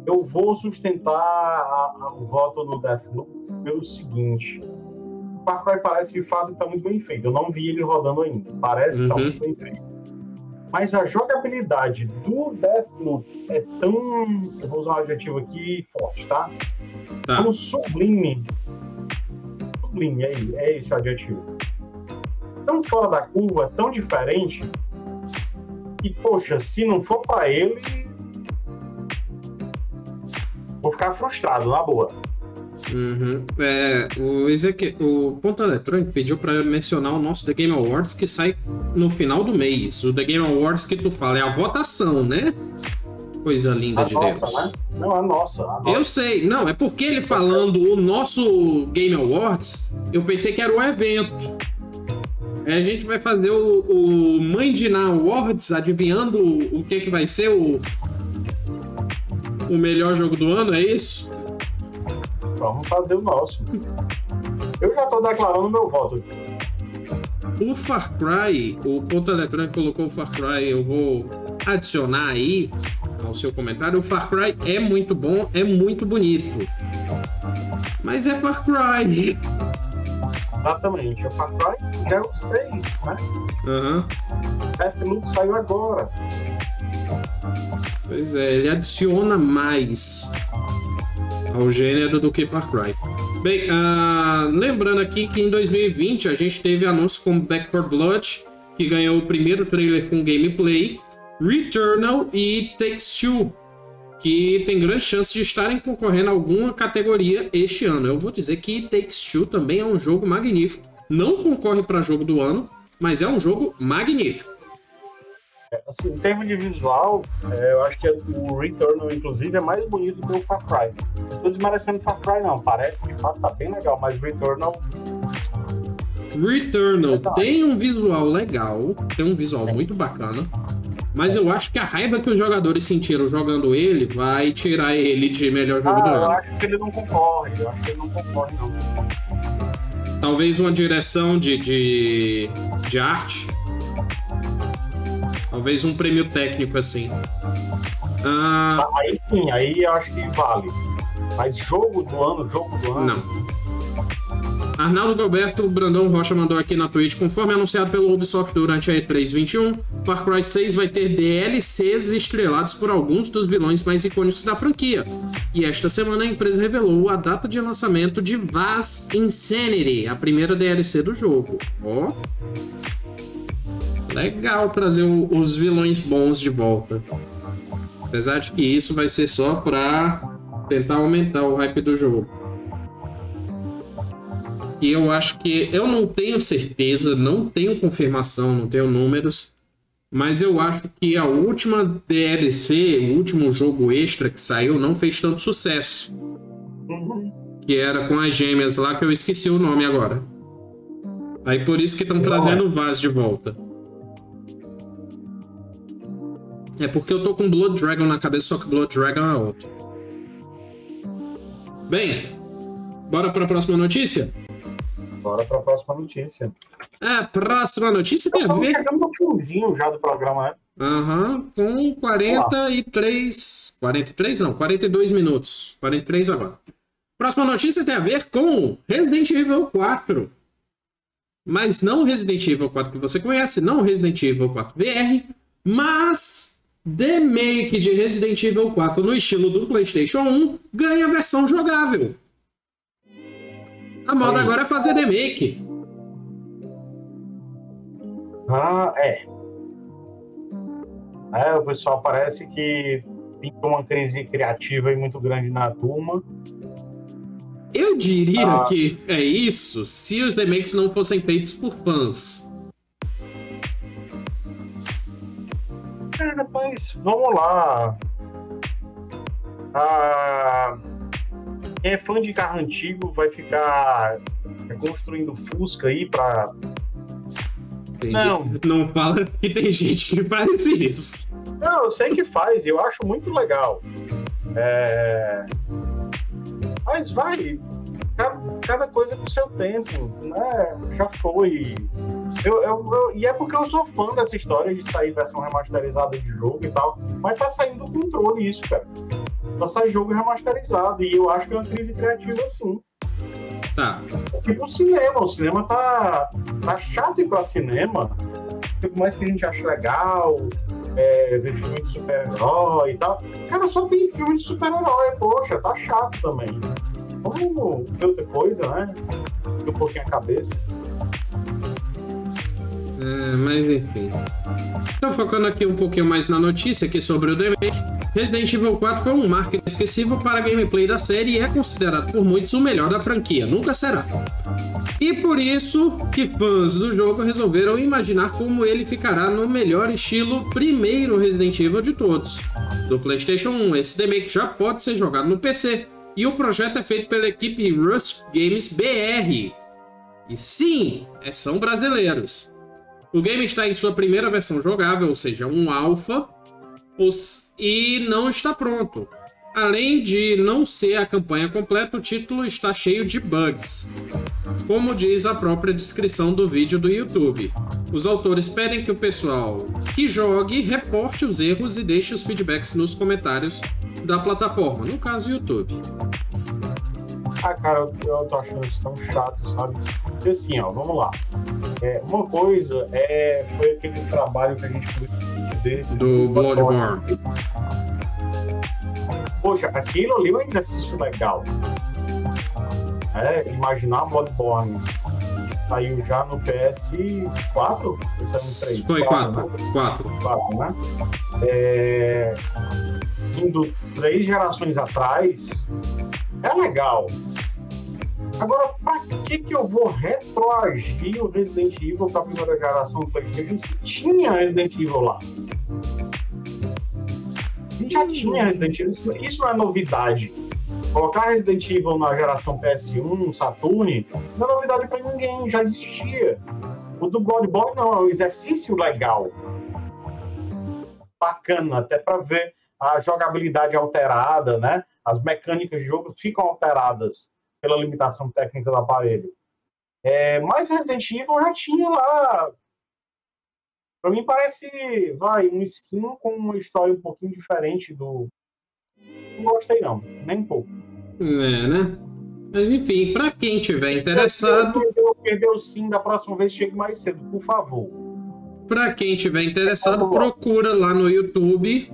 eu vou sustentar a- a- o voto no Deathloop pelo seguinte. O Far Cry parece de fato que tá muito bem feito. Eu não vi ele rodando ainda. Parece que tá Uhum. muito bem feito. Mas a jogabilidade do Deathloop é tão. Eu vou usar um adjetivo aqui forte, tá? Tá. Tão sublime. Sublime, é, é esse o adjetivo. Tão fora da curva, tão diferente. E, poxa, se não for pra ele. Vou ficar frustrado, na boa. Uhum. É, o, Ezequiel, o Ponto Eletrônico pediu eu mencionar o nosso The Game Awards que sai no final do mês. O The Game Awards que tu fala é a votação, né? Coisa linda A de nossa, Deus. né? Não, a nossa. A nossa. Eu sei, não, é porque ele falando o nosso Game Awards, eu pensei que era o evento. Aí a gente vai fazer o, o Mãe de Ná Awards, adivinhando o, o que, que vai ser o, o melhor jogo do ano, é isso? Vamos fazer o nosso. Eu já tô declarando meu voto. O Far Cry, o ponto eletrônico colocou o Far Cry, eu vou adicionar aí ao seu comentário, o Far Cry é muito bom, é muito bonito. Mas é Far Cry. Exatamente, o Far Cry é o 6, né? Aham. Uhum. Deathloop saiu agora. Pois é, ele adiciona mais ao gênero do que Far Cry. Bem, uh, lembrando aqui que em 2020 a gente teve anúncios como Back 4 Blood, que ganhou o primeiro trailer com gameplay, Returnal e Takes Two, que tem grande chance de estarem concorrendo a alguma categoria este ano. Eu vou dizer que Takes Two também é um jogo magnífico. Não concorre para jogo do ano, mas é um jogo magnífico. É, assim, em termos de visual, é, eu acho que o Returnal, inclusive, é mais bonito que o Far Cry. Não tô desmerecendo Far Cry, não. Parece que tá bem legal, mas o Returnal Returnal tem um visual legal, tem um visual muito bacana. Mas eu acho que a raiva que os jogadores sentiram jogando ele vai tirar ele de melhor jogo ah, do ano. Eu acho que ele não concorre, eu acho que ele não concorre, não. Talvez uma direção de, de, de arte. Talvez um prêmio técnico assim. Ah, aí sim, aí eu acho que vale. Mas jogo do ano, jogo do ano. Não. Arnaldo Galberto Brandão Rocha mandou aqui na Twitch, conforme anunciado pelo Ubisoft durante a E3 21, Far Cry 6 vai ter DLCs estrelados por alguns dos vilões mais icônicos da franquia. E esta semana a empresa revelou a data de lançamento de Vaz Insanity, a primeira DLC do jogo. Ó. Oh. Legal trazer os vilões bons de volta. Apesar de que isso vai ser só pra tentar aumentar o hype do jogo que eu acho que eu não tenho certeza, não tenho confirmação, não tenho números, mas eu acho que a última DLC, o último jogo extra que saiu, não fez tanto sucesso. Que era com as gêmeas lá, que eu esqueci o nome agora. Aí por isso que estão trazendo o Vaz de volta. É porque eu tô com Blood Dragon na cabeça, só que Blood Dragon é outro. Bem, bora para a próxima notícia? Bora para a próxima notícia. A próxima notícia tem a ver. Chegamos no finzinho já do programa, né? Aham, uhum, com 43. 43? Não, 42 minutos. 43 agora. Próxima notícia tem a ver com Resident Evil 4. Mas não Resident Evil 4 que você conhece, não Resident Evil 4 VR, mas The Make de Resident Evil 4 no estilo do PlayStation 1 ganha versão jogável. A moda Aí. agora é fazer remake. Ah, é. É, o pessoal parece que tem uma crise criativa aí muito grande na turma. Eu diria ah. que é isso se os remakes não fossem feitos por fãs. Depois, vamos lá. Ah quem é fã de carro antigo vai ficar construindo Fusca aí pra. não. não fala que tem gente que faz isso. Não, eu sei que faz, eu acho muito legal. É... Mas vai, cada coisa com seu tempo, né? Já foi. Eu, eu, eu, e é porque eu sou fã dessa história de sair versão remasterizada de jogo e tal, mas tá saindo do controle isso, cara. Só sai jogo remasterizado, e eu acho que é uma crise criativa sim. Tá. Tipo o cinema, o cinema tá, tá chato ir pra cinema. Por mais que a gente ache legal, é, ver filme de super-herói e tal. Cara, só tem filme de super-herói, poxa, tá chato também. Vamos ver outra coisa, né? Um pouquinho a cabeça. É, mas enfim. Então, focando aqui um pouquinho mais na notícia aqui sobre o remake, Resident Evil 4 foi um marco inesquecível para a gameplay da série e é considerado por muitos o melhor da franquia, nunca será. E por isso que fãs do jogo resolveram imaginar como ele ficará no melhor estilo primeiro Resident Evil de todos. Do PlayStation 1, esse remake já pode ser jogado no PC, e o projeto é feito pela equipe Rust Games BR. E sim, é, são brasileiros. O game está em sua primeira versão jogável, ou seja, um alpha, e não está pronto. Além de não ser a campanha completa, o título está cheio de bugs, como diz a própria descrição do vídeo do YouTube. Os autores pedem que o pessoal que jogue reporte os erros e deixe os feedbacks nos comentários da plataforma, no caso YouTube. Ah, cara, eu, eu tô achando isso tão chato, sabe? Porque assim, ó, vamos lá. É, uma coisa é, foi aquele trabalho que a gente fez do Bloodborne. Poxa, aquilo ali é um exercício legal. É, imaginar Bloodborne saiu já no PS4? Foi 4. 4. 4, né? É, indo três gerações atrás, é legal. Agora, pra que que eu vou retroagir o Resident Evil pra primeira geração do PlayStation se tinha Resident Evil lá? A gente já tinha Resident Evil, isso, isso não é novidade. Colocar Resident Evil na geração PS1, Saturn, não é novidade para ninguém, já existia. O do Bloodborne não, é um exercício legal. Bacana, até para ver a jogabilidade alterada, né? As mecânicas de jogo ficam alteradas pela limitação técnica do aparelho. É, mas Resident Evil já tinha lá. Para mim parece, vai, um skin com uma história um pouquinho diferente do. Não gostei não, nem pouco. É, né? Mas enfim, para quem tiver interessado. Perdeu, perdeu sim, da próxima vez chegue mais cedo, por favor. Para quem tiver interessado, procura lá no YouTube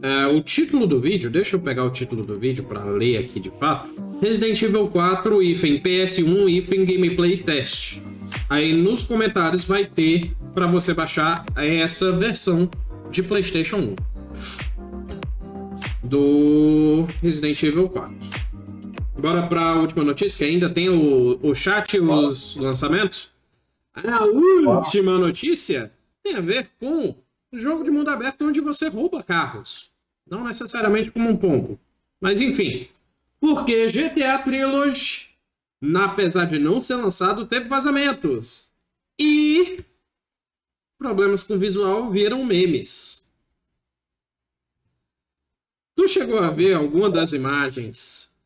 é, o título do vídeo. Deixa eu pegar o título do vídeo para ler aqui de fato. Resident Evil 4 hífen PS1 hífen gameplay test. Aí nos comentários vai ter para você baixar essa versão de PlayStation 1 do Resident Evil 4. Bora para a última notícia, que ainda tem o, o chat e os lançamentos. A última notícia tem a ver com o jogo de mundo aberto onde você rouba carros. Não necessariamente como um pombo. Mas enfim. Porque GTA Trilogy, apesar de não ser lançado, teve vazamentos. E problemas com visual viram memes. Tu chegou a ver alguma das imagens?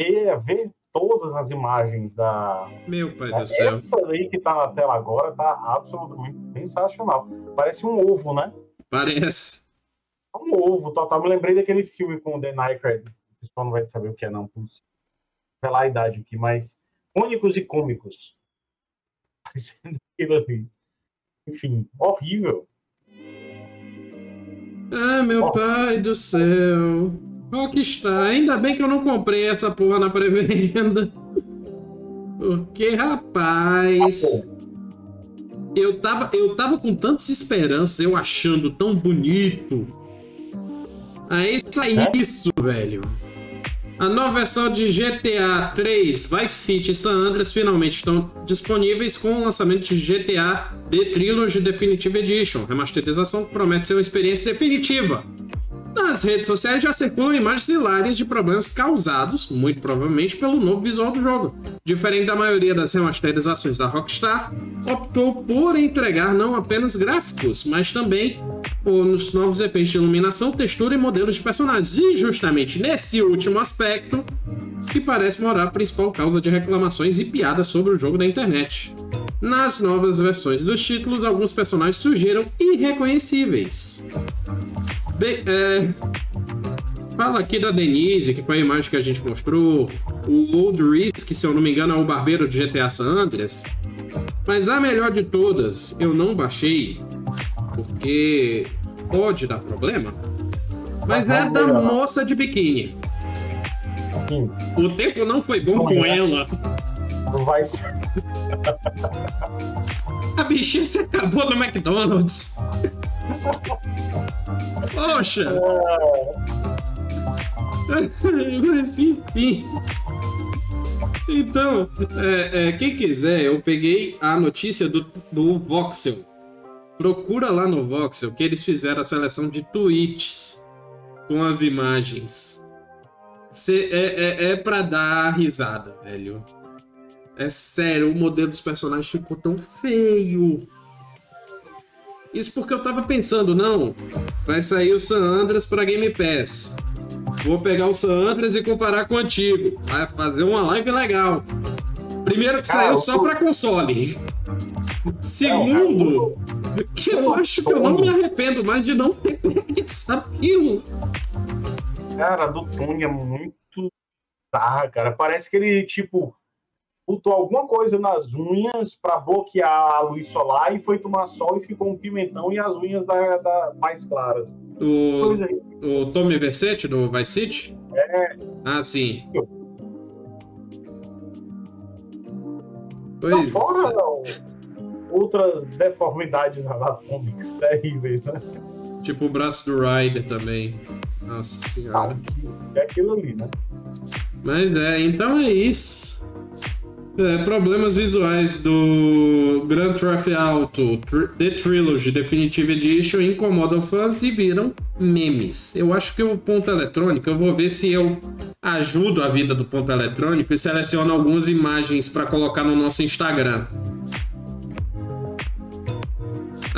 A ver todas as imagens da. Meu pai do céu. Essa aí que tá na tela agora tá absolutamente sensacional. Parece um ovo, né? Parece. Um ovo total. Me lembrei daquele filme com o The Nycred. O pessoal não vai saber o que é, não. Pela idade aqui, mas. Únicos e cômicos. (laughs) Parecendo aquilo ali. Enfim, horrível. Ah, meu oh. pai do céu. Rockstar, ainda bem que eu não comprei essa porra na pré-venda. (laughs) Porque, rapaz. Eu tava, eu tava com tantas esperanças, eu achando tão bonito. Aí sai é? isso, velho. A nova versão de GTA 3 Vice City e San Andreas finalmente estão disponíveis com o lançamento de GTA The Trilogy Definitive Edition, remasterização que promete ser uma experiência definitiva nas redes sociais já circulam imagens hilárias de problemas causados, muito provavelmente, pelo novo visual do jogo. Diferente da maioria das remasterizações da Rockstar, optou por entregar não apenas gráficos, mas também os novos efeitos de iluminação, textura e modelos de personagens. E justamente nesse último aspecto, que parece morar a principal causa de reclamações e piadas sobre o jogo na internet. Nas novas versões dos títulos, alguns personagens surgiram irreconhecíveis. Bem, é... Fala aqui da Denise, que foi a imagem que a gente mostrou. O Old Risk, se eu não me engano, é o barbeiro de GTA San Andreas. Mas a melhor de todas, eu não baixei, porque pode dar problema. Mas é da moça de biquíni. O tempo não foi bom com é. ela. Não vai ser. A bichinha se acabou no McDonald's. Poxa! Mas enfim. Então, é, é, quem quiser, eu peguei a notícia do, do Voxel. Procura lá no Voxel que eles fizeram a seleção de tweets com as imagens. Cê, é, é, é pra dar risada, velho. É sério, o modelo dos personagens ficou tão feio. Isso porque eu tava pensando, não, vai sair o San Andreas para Game Pass. Vou pegar o San Andreas e comparar com o antigo. Vai fazer uma live legal. Primeiro que saiu só para console. Segundo, que eu acho que eu não me arrependo mais de não ter (laughs) essa pílula. Cara, do Tony é muito bizarra, cara. Parece que ele, tipo, botou alguma coisa nas unhas para bloquear a luz solar e foi tomar sol e ficou um pimentão e as unhas da, da mais claras. O, o Tommy Versetti do Vice City? É. Ah, sim. Pois. Não, fora não. Outras deformidades anatômicas (laughs) terríveis, né? Tipo o braço do Ryder também. Nossa senhora. É aquilo ali, né? Mas é, então é isso. É, problemas visuais do Grand Theft Auto The Trilogy Definitive Edition incomodam fãs e viram memes. Eu acho que o ponto eletrônico, eu vou ver se eu ajudo a vida do ponto eletrônico e seleciono algumas imagens para colocar no nosso Instagram.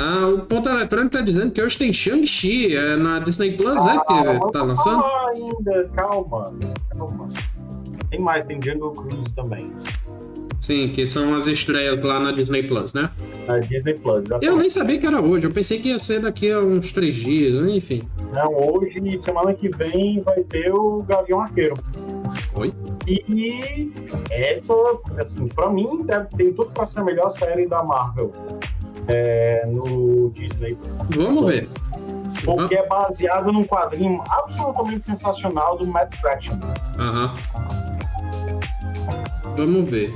Ah, o ponto eletrônico tá dizendo que hoje tem Shang-Chi é na Disney Plus, ah, é que tá lançando? ainda, calma, calma. Tem mais, tem Jungle Cruise também. Sim, que são as estreias lá na Disney Plus, né? Na Disney Plus, exatamente. Eu nem sabia que era hoje, eu pensei que ia ser daqui a uns três dias, enfim. Não, hoje semana que vem vai ter o Gavião Arqueiro. Oi? E essa, assim, pra mim, deve, tem tudo pra ser a melhor série da Marvel é, no Disney. Vamos ver. Porque é baseado num quadrinho absolutamente sensacional do Matt Fraction. Aham. Vamos ver.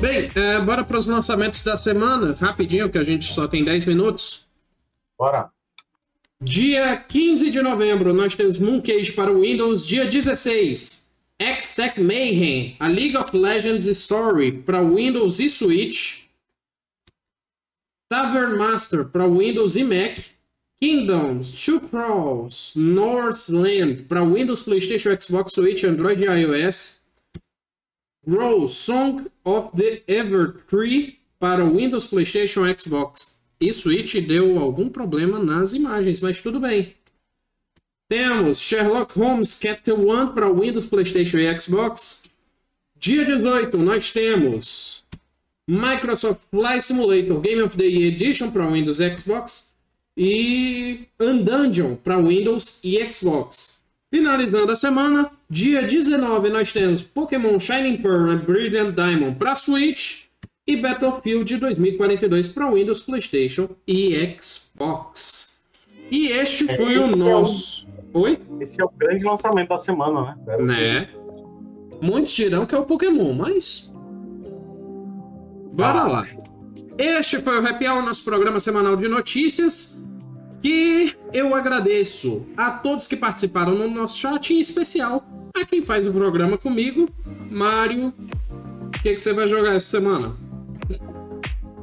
Bem, é, bora para os lançamentos da semana, rapidinho, que a gente só tem 10 minutos. Bora. Dia 15 de novembro, nós temos Mooncage para o Windows. Dia 16, X-Tech Mayhem, a League of Legends Story para Windows e Switch. Tavern Master para Windows e Mac. Kingdoms, Two Crawls, Northland para Windows, PlayStation, Xbox, Switch, Android e iOS. Rose Song of the Evertree para Windows, PlayStation, Xbox e Switch deu algum problema nas imagens, mas tudo bem. Temos Sherlock Holmes Capital One para Windows, PlayStation e Xbox. Dia 18, nós temos Microsoft Flight Simulator Game of the Year Edition para Windows e Xbox e Undungeon para Windows e Xbox. Finalizando a semana, dia 19 nós temos Pokémon Shining Pearl e Brilliant Diamond para Switch e Battlefield 2042 para Windows, PlayStation e Xbox. E este foi o nosso. É o... Oi? Esse é o grande lançamento da semana, né? Né? Muitos dirão que é o Pokémon, mas Bora lá. Este foi o Happy Hour, nosso programa semanal de notícias. Que eu agradeço a todos que participaram no nosso chat, em especial a quem faz o programa comigo, Mário. O que, que você vai jogar essa semana?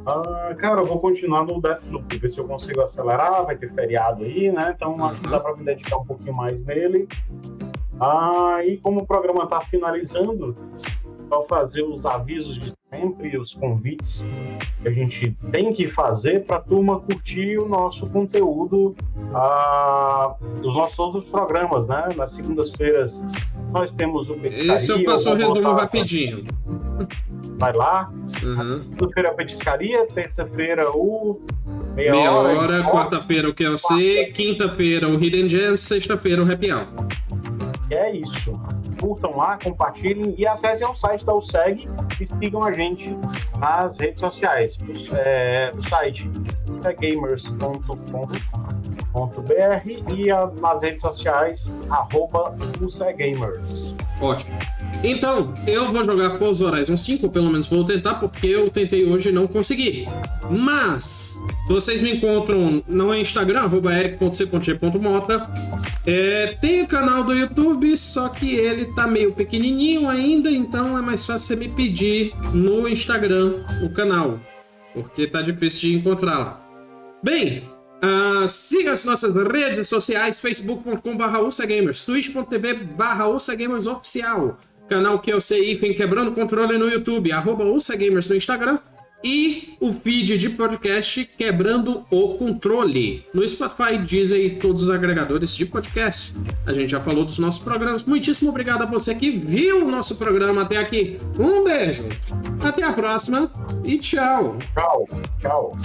Ah, cara, eu vou continuar no Deathloop, ver se eu consigo acelerar. Vai ter feriado aí, né? Então uhum. acho que dá para me dedicar um pouquinho mais nele. Ah, e como o programa está finalizando, só fazer os avisos de sempre, os convites que a gente tem que fazer para a turma curtir o nosso conteúdo, ah, os nossos outros programas, né? Nas segundas-feiras nós temos o Petiscaria. Esse eu faço um resumo rapidinho. Vai lá. Uhum. Segunda-feira a Petiscaria, terça-feira o Meia, Meia Hora, hora quarta-feira o QLC, quinta-feira o Hidden Gems, sexta-feira o Happy Hour. É isso curtam lá, compartilhem e acessem o site da USEG e sigam a gente nas redes sociais. O, é, o site é gamers.com.br e nas redes sociais, arroba USEGamers. Ótimo. Então, eu vou jogar Forza Horizon 5, pelo menos vou tentar, porque eu tentei hoje e não consegui. Mas, vocês me encontram no Instagram, eric.c.g.mota. É, tem o canal do YouTube, só que ele tá meio pequenininho ainda, então é mais fácil você me pedir no Instagram o canal, porque tá difícil de encontrar lá. Bem, uh, siga as nossas redes sociais, facebook.com.br USAGamers, twitch.tv oficial, canal que eu sei, enfim, quebrando controle no YouTube, arroba USAGamers no Instagram, e o feed de podcast Quebrando o Controle no Spotify, Deezer e todos os agregadores de podcast. A gente já falou dos nossos programas. Muitíssimo obrigado a você que viu o nosso programa até aqui. Um beijo, até a próxima e tchau. Tchau, tchau.